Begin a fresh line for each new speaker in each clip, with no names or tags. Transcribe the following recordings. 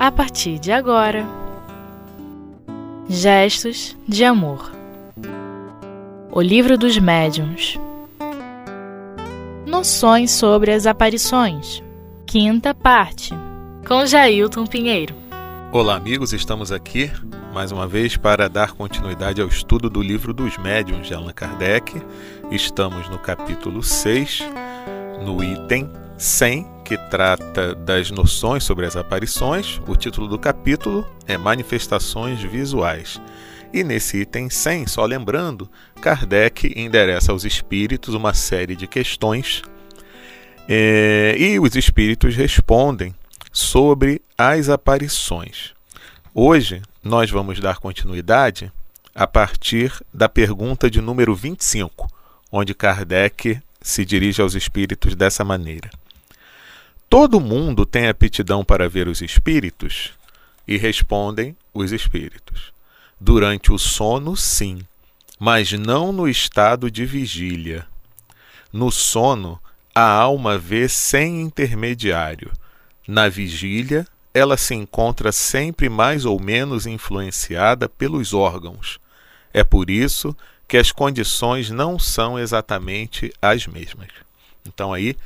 a partir de agora. Gestos de Amor O Livro dos Médiuns Noções sobre as Aparições Quinta parte Com Jailton Pinheiro
Olá, amigos, estamos aqui mais uma vez para dar continuidade ao estudo do livro dos médiuns de Allan Kardec. Estamos no capítulo 6, no item 100, que trata das noções sobre as aparições. O título do capítulo é Manifestações Visuais. E nesse item 100, só lembrando, Kardec endereça aos espíritos uma série de questões é, e os espíritos respondem sobre as aparições. Hoje nós vamos dar continuidade a partir da pergunta de número 25, onde Kardec se dirige aos espíritos dessa maneira: Todo mundo tem aptidão para ver os espíritos? E respondem os espíritos: Durante o sono, sim, mas não no estado de vigília. No sono, a alma vê sem intermediário. Na vigília, ela se encontra sempre mais ou menos influenciada pelos órgãos. É por isso que as condições não são exatamente as mesmas. Então aí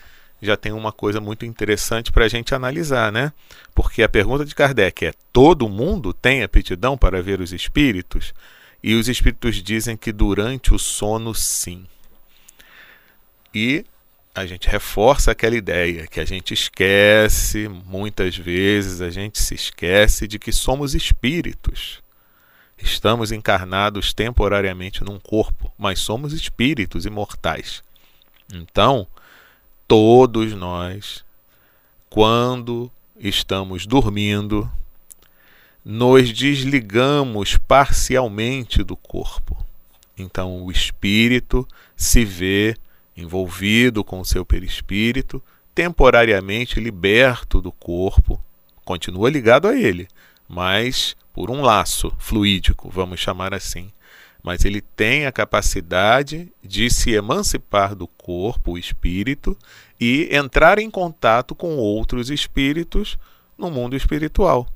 já tem uma coisa muito interessante para a gente analisar, né? Porque a pergunta de Kardec é: todo mundo tem aptidão para ver os espíritos? E os espíritos dizem que durante o sono, sim. E a gente reforça aquela ideia que a gente esquece, muitas vezes a gente se esquece de que somos espíritos. Estamos encarnados temporariamente num corpo, mas somos espíritos imortais. Então, todos nós, quando estamos dormindo, nos desligamos parcialmente do corpo. Então, o espírito se vê envolvido com o seu perispírito, temporariamente liberto do corpo, continua ligado a ele, mas por um laço fluídico, vamos chamar assim. Mas ele tem a capacidade de se emancipar do corpo, o espírito, e entrar em contato com outros espíritos no mundo espiritual.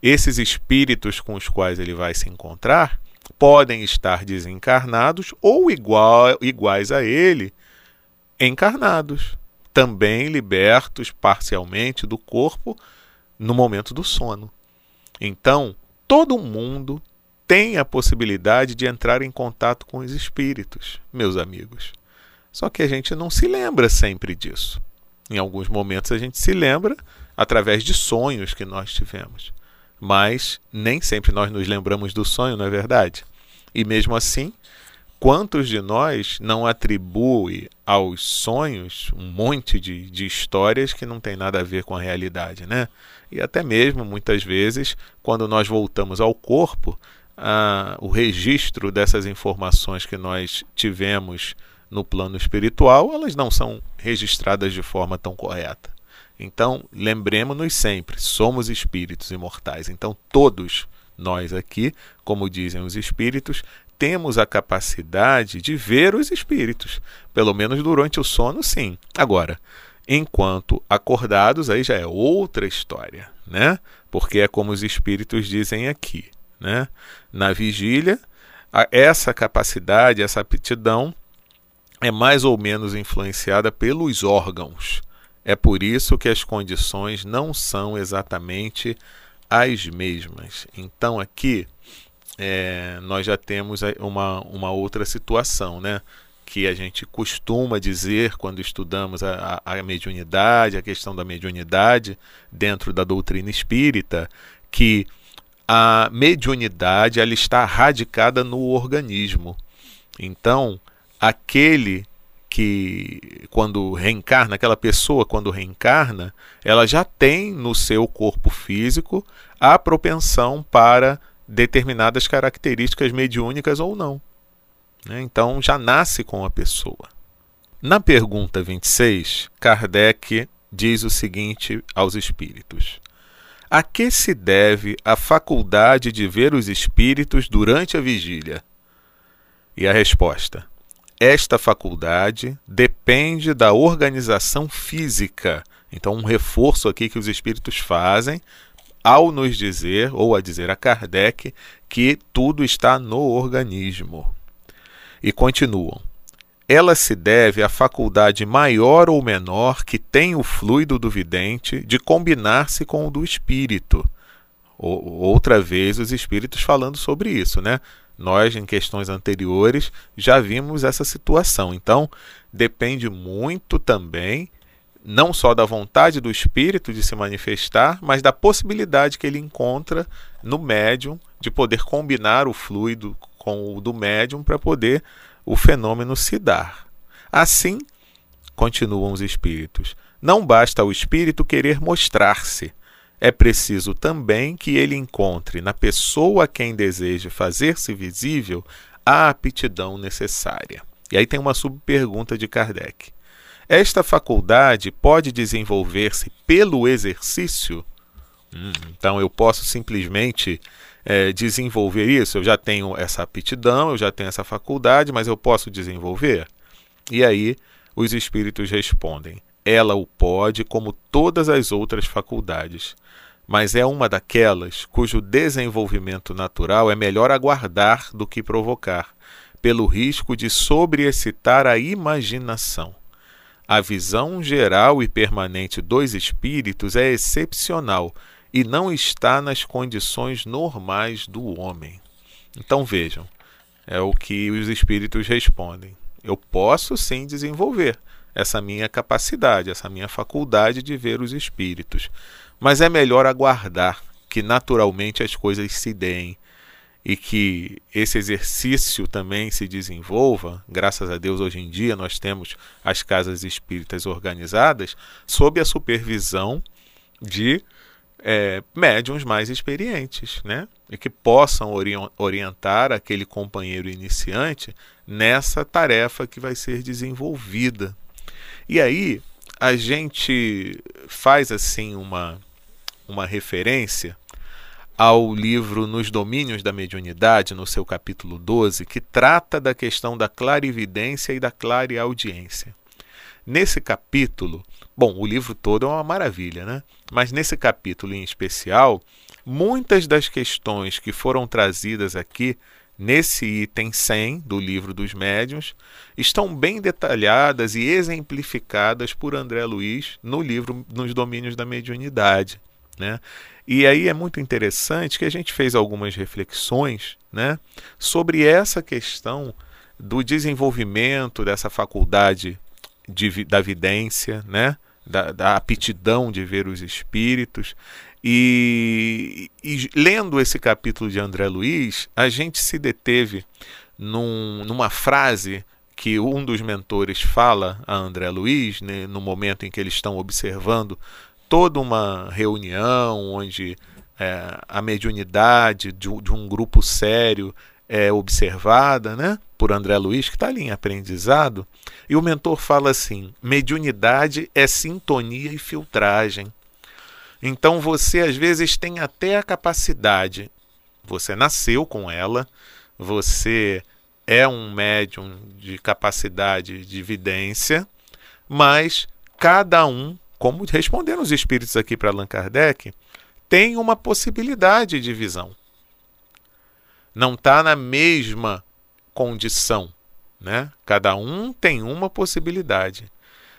Esses espíritos com os quais ele vai se encontrar podem estar desencarnados ou igual, iguais a ele encarnados, também libertos parcialmente do corpo no momento do sono. Então, todo mundo tem a possibilidade de entrar em contato com os espíritos, meus amigos. Só que a gente não se lembra sempre disso. Em alguns momentos a gente se lembra através de sonhos que nós tivemos. Mas nem sempre nós nos lembramos do sonho, não é verdade? E mesmo assim, Quantos de nós não atribui aos sonhos um monte de, de histórias que não tem nada a ver com a realidade, né? E até mesmo, muitas vezes, quando nós voltamos ao corpo, o registro dessas informações que nós tivemos no plano espiritual, elas não são registradas de forma tão correta. Então, lembremos-nos sempre, somos espíritos imortais. Então, todos nós aqui, como dizem os espíritos, temos a capacidade de ver os espíritos, pelo menos durante o sono, sim. Agora, enquanto acordados, aí já é outra história, né? Porque é como os espíritos dizem aqui, né? Na vigília, essa capacidade, essa aptidão é mais ou menos influenciada pelos órgãos. É por isso que as condições não são exatamente as mesmas. Então aqui é, nós já temos uma, uma outra situação, né? que a gente costuma dizer quando estudamos a, a, a mediunidade, a questão da mediunidade dentro da doutrina espírita, que a mediunidade ela está radicada no organismo. Então, aquele que quando reencarna, aquela pessoa quando reencarna, ela já tem no seu corpo físico a propensão para determinadas características mediúnicas ou não. Né? Então já nasce com a pessoa. Na pergunta 26, Kardec diz o seguinte aos espíritos: A que se deve a faculdade de ver os espíritos durante a vigília? E a resposta: Esta faculdade depende da organização física. Então, um reforço aqui que os espíritos fazem ao nos dizer, ou a dizer a Kardec, que tudo está no organismo. E continuam. Ela se deve à faculdade maior ou menor que tem o fluido do vidente de combinar-se com o do espírito. Outra vez, os espíritos falando sobre isso, né? Nós, em questões anteriores, já vimos essa situação. Então, depende muito também não só da vontade do espírito de se manifestar, mas da possibilidade que ele encontra no médium de poder combinar o fluido com o do médium para poder o fenômeno se dar. Assim, continuam os espíritos, não basta ao espírito querer mostrar-se. É preciso também que ele encontre na pessoa a quem deseja fazer-se visível a aptidão necessária. E aí tem uma subpergunta de Kardec. Esta faculdade pode desenvolver-se pelo exercício? Hum, então eu posso simplesmente é, desenvolver isso? Eu já tenho essa aptidão, eu já tenho essa faculdade, mas eu posso desenvolver? E aí os espíritos respondem: ela o pode, como todas as outras faculdades, mas é uma daquelas cujo desenvolvimento natural é melhor aguardar do que provocar, pelo risco de sobreexcitar a imaginação. A visão geral e permanente dos espíritos é excepcional e não está nas condições normais do homem. Então vejam, é o que os espíritos respondem. Eu posso sim desenvolver essa minha capacidade, essa minha faculdade de ver os espíritos, mas é melhor aguardar que naturalmente as coisas se deem, e que esse exercício também se desenvolva, graças a Deus hoje em dia nós temos as casas espíritas organizadas sob a supervisão de é, médiums mais experientes, né? E que possam ori orientar aquele companheiro iniciante nessa tarefa que vai ser desenvolvida. E aí a gente faz assim uma, uma referência ao livro Nos Domínios da Mediunidade, no seu capítulo 12, que trata da questão da clarividência e da clareaudiência. Nesse capítulo, bom, o livro todo é uma maravilha, né? Mas nesse capítulo em especial, muitas das questões que foram trazidas aqui nesse item 100 do livro dos médiuns estão bem detalhadas e exemplificadas por André Luiz no livro Nos Domínios da Mediunidade. Né? E aí é muito interessante que a gente fez algumas reflexões né, sobre essa questão do desenvolvimento dessa faculdade de, da vidência, né, da, da aptidão de ver os espíritos. E, e, lendo esse capítulo de André Luiz, a gente se deteve num, numa frase que um dos mentores fala a André Luiz, né, no momento em que eles estão observando toda uma reunião onde é, a mediunidade de, de, um grupo sério é observada, né? Por André Luiz, que está ali em aprendizado, e o mentor fala assim: mediunidade é sintonia e filtragem. Então você às vezes tem até a capacidade, você nasceu com ela, você é um médium de capacidade de evidência, mas cada um como responderam os espíritos aqui para Allan Kardec, tem uma possibilidade de visão. Não está na mesma condição. Né? Cada um tem uma possibilidade.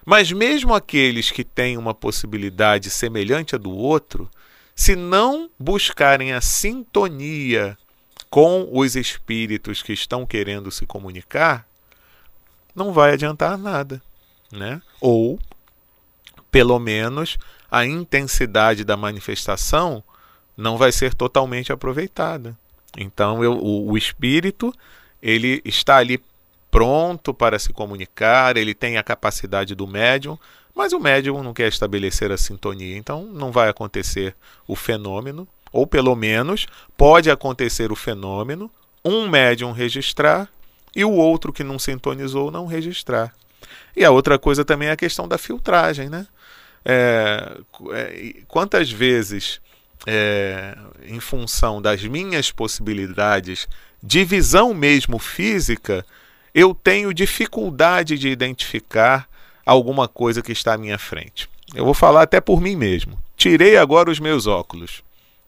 Mas mesmo aqueles que têm uma possibilidade semelhante à do outro, se não buscarem a sintonia com os espíritos que estão querendo se comunicar, não vai adiantar nada, né? Ou pelo menos a intensidade da manifestação não vai ser totalmente aproveitada. Então eu, o, o espírito ele está ali pronto para se comunicar, ele tem a capacidade do médium, mas o médium não quer estabelecer a sintonia, então não vai acontecer o fenômeno, ou pelo menos pode acontecer o fenômeno, um médium registrar e o outro que não sintonizou não registrar. E a outra coisa também é a questão da filtragem, né? É, é, quantas vezes, é, em função das minhas possibilidades de visão mesmo física, eu tenho dificuldade de identificar alguma coisa que está à minha frente. Eu vou falar até por mim mesmo. Tirei agora os meus óculos.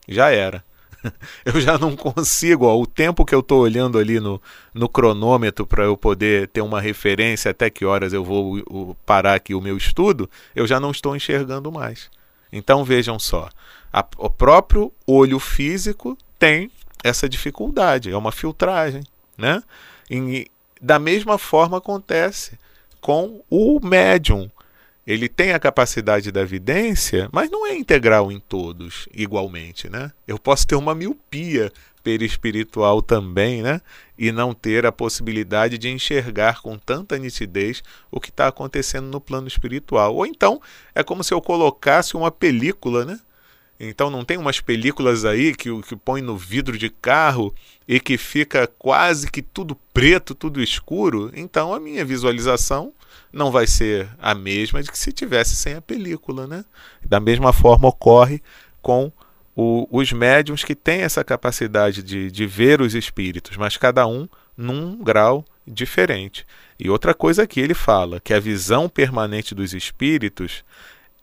já era. Eu já não consigo, ó, o tempo que eu estou olhando ali no, no cronômetro para eu poder ter uma referência até que horas eu vou parar aqui o meu estudo, eu já não estou enxergando mais. Então vejam só, a, o próprio olho físico tem essa dificuldade, é uma filtragem, né? E, da mesma forma acontece com o médium. Ele tem a capacidade da evidência, mas não é integral em todos igualmente, né? Eu posso ter uma miopia perispiritual também, né? E não ter a possibilidade de enxergar com tanta nitidez o que está acontecendo no plano espiritual. Ou então é como se eu colocasse uma película, né? Então não tem umas películas aí que, que põe no vidro de carro e que fica quase que tudo preto, tudo escuro. Então a minha visualização não vai ser a mesma de que se tivesse sem a película, né? Da mesma forma ocorre com o, os médiums que têm essa capacidade de, de ver os espíritos, mas cada um num grau diferente. E outra coisa que ele fala, que a visão permanente dos espíritos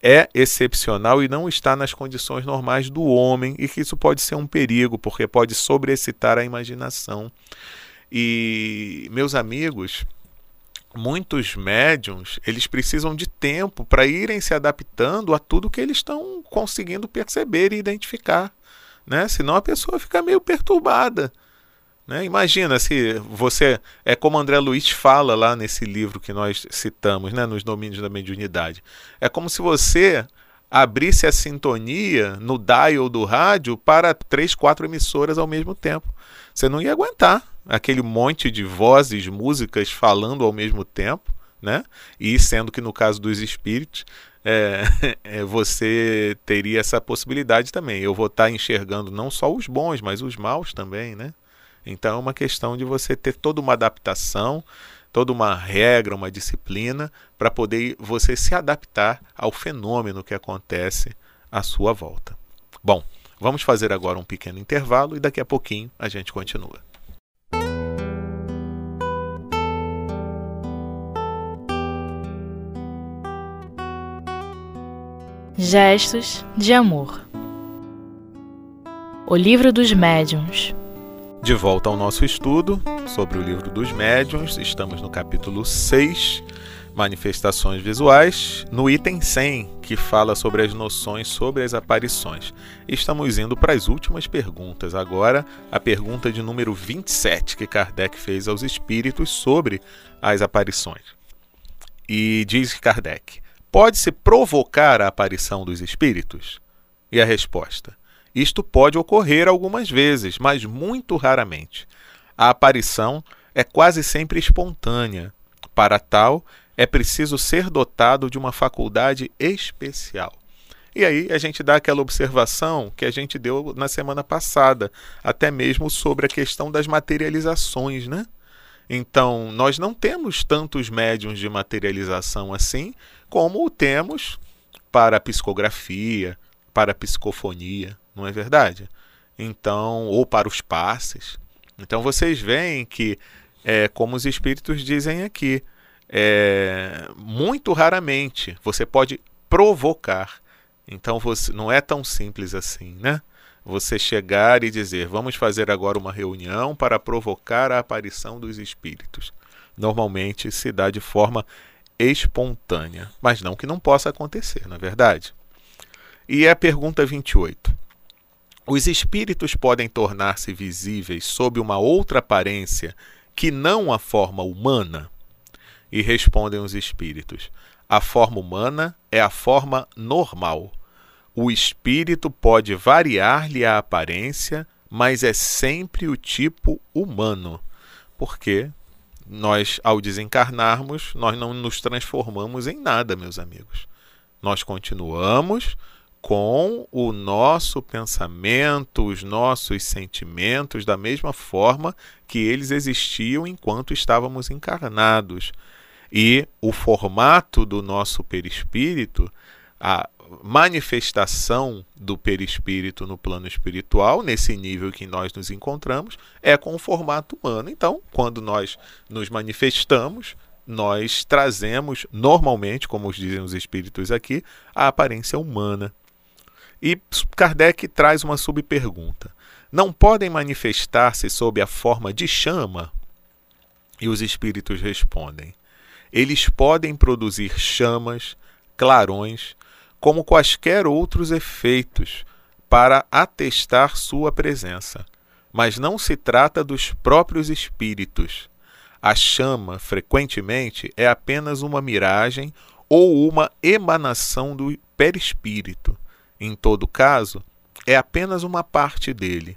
é excepcional e não está nas condições normais do homem, e que isso pode ser um perigo, porque pode sobreexcitar a imaginação. E, meus amigos, muitos médiums, eles precisam de tempo para irem se adaptando a tudo que eles estão conseguindo perceber e identificar, né? Senão a pessoa fica meio perturbada. Né? Imagina se você. É como André Luiz fala lá nesse livro que nós citamos, né? nos domínios da mediunidade. É como se você abrisse a sintonia no dial do rádio para três, quatro emissoras ao mesmo tempo. Você não ia aguentar aquele monte de vozes, músicas falando ao mesmo tempo, né? E sendo que no caso dos espíritos, é, é, você teria essa possibilidade também. Eu vou estar enxergando não só os bons, mas os maus também, né? Então é uma questão de você ter toda uma adaptação, toda uma regra, uma disciplina para poder você se adaptar ao fenômeno que acontece à sua volta. Bom, vamos fazer agora um pequeno intervalo e daqui a pouquinho a gente continua.
Gestos de amor. O livro dos médiuns
de volta ao nosso estudo sobre o livro dos médiuns, estamos no capítulo 6, Manifestações Visuais, no item 100, que fala sobre as noções sobre as aparições. Estamos indo para as últimas perguntas. Agora, a pergunta de número 27 que Kardec fez aos espíritos sobre as aparições. E diz Kardec: Pode-se provocar a aparição dos espíritos? E a resposta: isto pode ocorrer algumas vezes, mas muito raramente. A aparição é quase sempre espontânea. Para tal, é preciso ser dotado de uma faculdade especial. E aí a gente dá aquela observação que a gente deu na semana passada, até mesmo sobre a questão das materializações, né? Então, nós não temos tantos médiums de materialização assim como temos para a psicografia, para a psicofonia não é verdade? Então, ou para os passes. Então vocês veem que, é, como os espíritos dizem aqui, é, muito raramente você pode provocar. Então você não é tão simples assim, né? Você chegar e dizer, vamos fazer agora uma reunião para provocar a aparição dos espíritos. Normalmente se dá de forma espontânea, mas não que não possa acontecer, na é verdade. E a pergunta 28. Os espíritos podem tornar-se visíveis sob uma outra aparência que não a forma humana? E respondem os espíritos: a forma humana é a forma normal. O espírito pode variar-lhe a aparência, mas é sempre o tipo humano. Porque nós, ao desencarnarmos, nós não nos transformamos em nada, meus amigos. Nós continuamos com o nosso pensamento, os nossos sentimentos, da mesma forma que eles existiam enquanto estávamos encarnados. E o formato do nosso perispírito, a manifestação do perispírito no plano espiritual, nesse nível que nós nos encontramos, é com o formato humano. Então, quando nós nos manifestamos, nós trazemos normalmente, como dizem os espíritos aqui, a aparência humana. E Kardec traz uma subpergunta: Não podem manifestar-se sob a forma de chama? E os espíritos respondem: Eles podem produzir chamas, clarões, como quaisquer outros efeitos, para atestar sua presença. Mas não se trata dos próprios espíritos. A chama, frequentemente, é apenas uma miragem ou uma emanação do perispírito. Em todo caso, é apenas uma parte dele.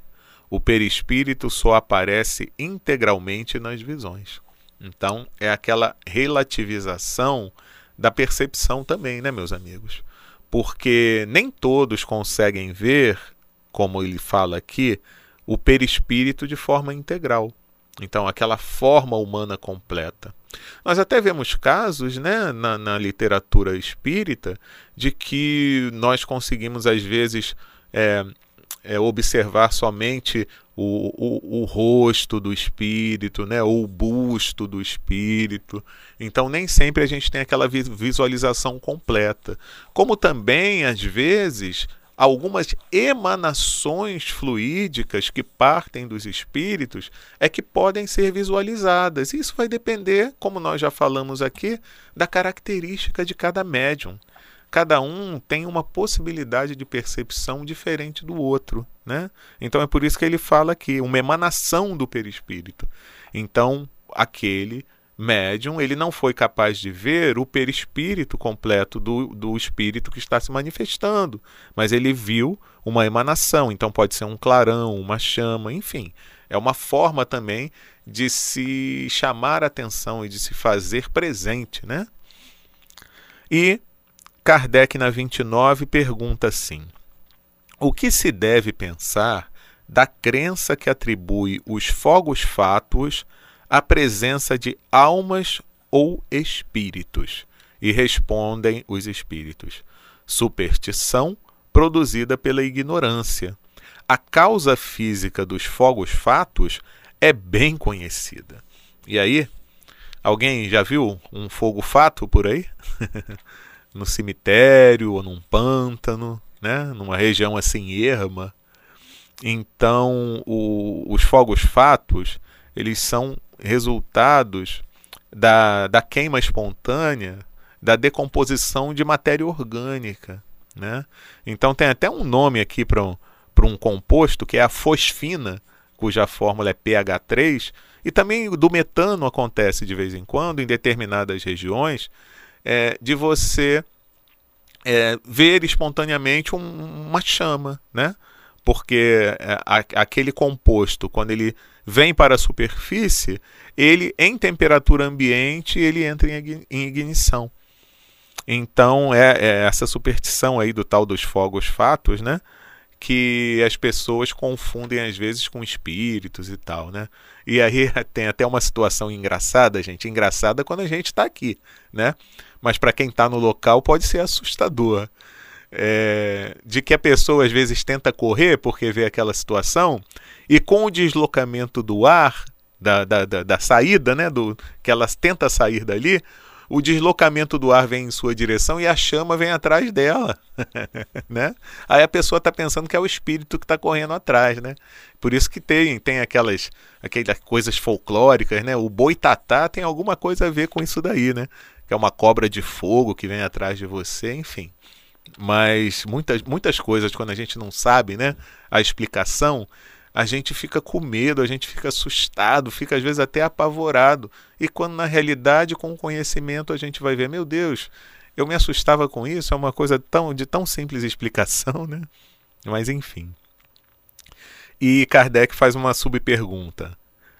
O perispírito só aparece integralmente nas visões. Então, é aquela relativização da percepção também, né, meus amigos? Porque nem todos conseguem ver, como ele fala aqui, o perispírito de forma integral. Então, aquela forma humana completa. Nós até vemos casos né, na, na literatura espírita de que nós conseguimos, às vezes, é, é, observar somente o, o, o, rosto do espírito, né, ou o busto do espírito. Então, nem sempre a gente tem aquela visualização completa. Como também, às vezes, algumas emanações fluídicas que partem dos espíritos é que podem ser visualizadas. Isso vai depender, como nós já falamos aqui, da característica de cada médium. Cada um tem uma possibilidade de percepção diferente do outro, né? Então é por isso que ele fala aqui, uma emanação do perispírito. Então, aquele médium, ele não foi capaz de ver o perispírito completo do, do espírito que está se manifestando, mas ele viu uma emanação, então pode ser um clarão, uma chama, enfim. É uma forma também de se chamar atenção e de se fazer presente, né? E Kardec, na 29, pergunta assim: O que se deve pensar da crença que atribui os fogos fátuos a presença de almas ou espíritos? E respondem os espíritos: superstição produzida pela ignorância. A causa física dos fogos fatos é bem conhecida. E aí, alguém já viu um fogo fato por aí? no cemitério ou num pântano, né? numa região assim erma. Então, o, os fogos fatos, eles são resultados da, da queima espontânea, da decomposição de matéria orgânica. Né? Então tem até um nome aqui para um, um composto que é a fosfina, cuja fórmula é pH3, e também do metano acontece de vez em quando em determinadas regiões, é, de você é, ver espontaneamente um, uma chama, né? Porque é, a, aquele composto, quando ele vem para a superfície, ele em temperatura ambiente ele entra em, ignição. Então é, é, essa superstição aí do tal dos fogos fatos, né? Que as pessoas confundem às vezes com espíritos e tal, né? E aí tem até uma situação engraçada, gente, engraçada quando a gente está aqui, né? Mas para quem está no local pode ser assustador é, de que a pessoa às vezes tenta correr porque vê aquela situação e com o deslocamento do ar, da, da, da, da saída, né, do, que ela tenta sair dali, o deslocamento do ar vem em sua direção e a chama vem atrás dela, né? Aí a pessoa está pensando que é o espírito que está correndo atrás, né? Por isso que tem, tem aquelas, aquelas coisas folclóricas, né? O boitatá tem alguma coisa a ver com isso daí, né? Que é uma cobra de fogo que vem atrás de você, enfim mas muitas, muitas coisas, quando a gente não sabe né, a explicação, a gente fica com medo, a gente fica assustado, fica às vezes até apavorado. E quando na realidade, com o conhecimento, a gente vai ver, meu Deus, eu me assustava com isso, é uma coisa tão, de tão simples explicação, né? Mas enfim. E Kardec faz uma subpergunta.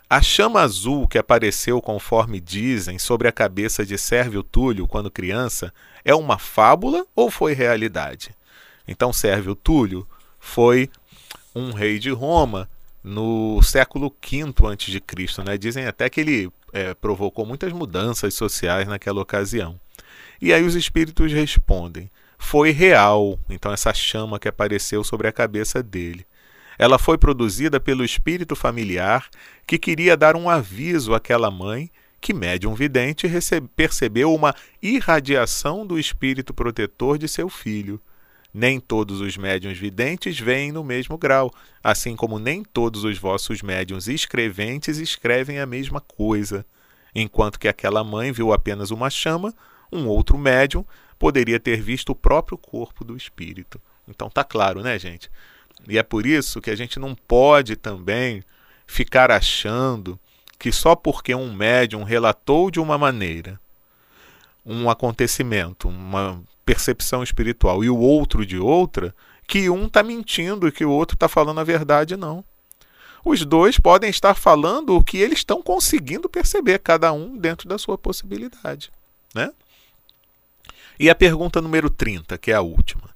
A chama azul que apareceu, conforme dizem, sobre a cabeça de Sérvio Túlio quando criança é uma fábula ou foi realidade? Então, Sérvio Túlio foi um rei de Roma no século V a.C. Né? Dizem até que ele é, provocou muitas mudanças sociais naquela ocasião. E aí os espíritos respondem: foi real, então, essa chama que apareceu sobre a cabeça dele. Ela foi produzida pelo espírito familiar que queria dar um aviso àquela mãe que médium vidente percebeu uma irradiação do espírito protetor de seu filho. Nem todos os médiuns videntes veem no mesmo grau, assim como nem todos os vossos médiuns escreventes escrevem a mesma coisa. Enquanto que aquela mãe viu apenas uma chama, um outro médium poderia ter visto o próprio corpo do espírito. Então tá claro, né, gente? E é por isso que a gente não pode também ficar achando que só porque um médium relatou de uma maneira um acontecimento, uma percepção espiritual e o outro de outra, que um está mentindo e que o outro está falando a verdade, não. Os dois podem estar falando o que eles estão conseguindo perceber, cada um dentro da sua possibilidade. Né? E a pergunta número 30, que é a última.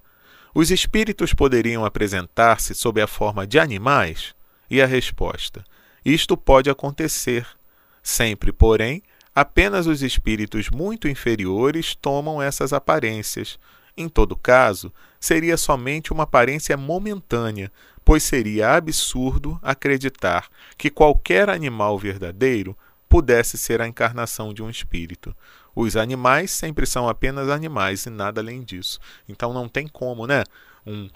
Os espíritos poderiam apresentar-se sob a forma de animais? E a resposta: isto pode acontecer. Sempre, porém, apenas os espíritos muito inferiores tomam essas aparências. Em todo caso, seria somente uma aparência momentânea, pois seria absurdo acreditar que qualquer animal verdadeiro pudesse ser a encarnação de um espírito. Os animais sempre são apenas animais e nada além disso. Então não tem como, né? Um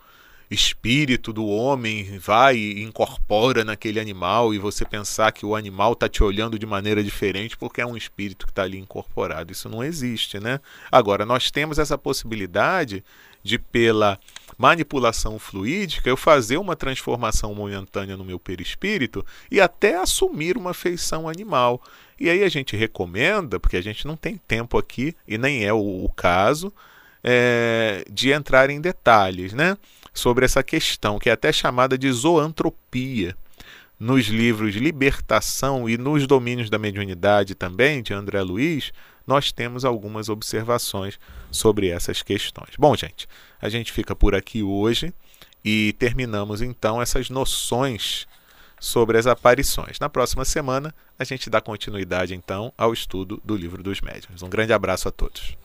espírito do homem vai e incorpora naquele animal e você pensar que o animal está te olhando de maneira diferente porque é um espírito que está ali incorporado. Isso não existe, né? Agora, nós temos essa possibilidade de, pela manipulação fluídica, eu fazer uma transformação momentânea no meu perispírito e até assumir uma feição animal. E aí a gente recomenda, porque a gente não tem tempo aqui, e nem é o, o caso, é, de entrar em detalhes né, sobre essa questão, que é até chamada de zoantropia. Nos livros Libertação e nos Domínios da Mediunidade também, de André Luiz, nós temos algumas observações sobre essas questões. Bom, gente, a gente fica por aqui hoje e terminamos então essas noções sobre as aparições. Na próxima semana, a gente dá continuidade então ao estudo do livro dos médiuns. Um grande abraço a todos.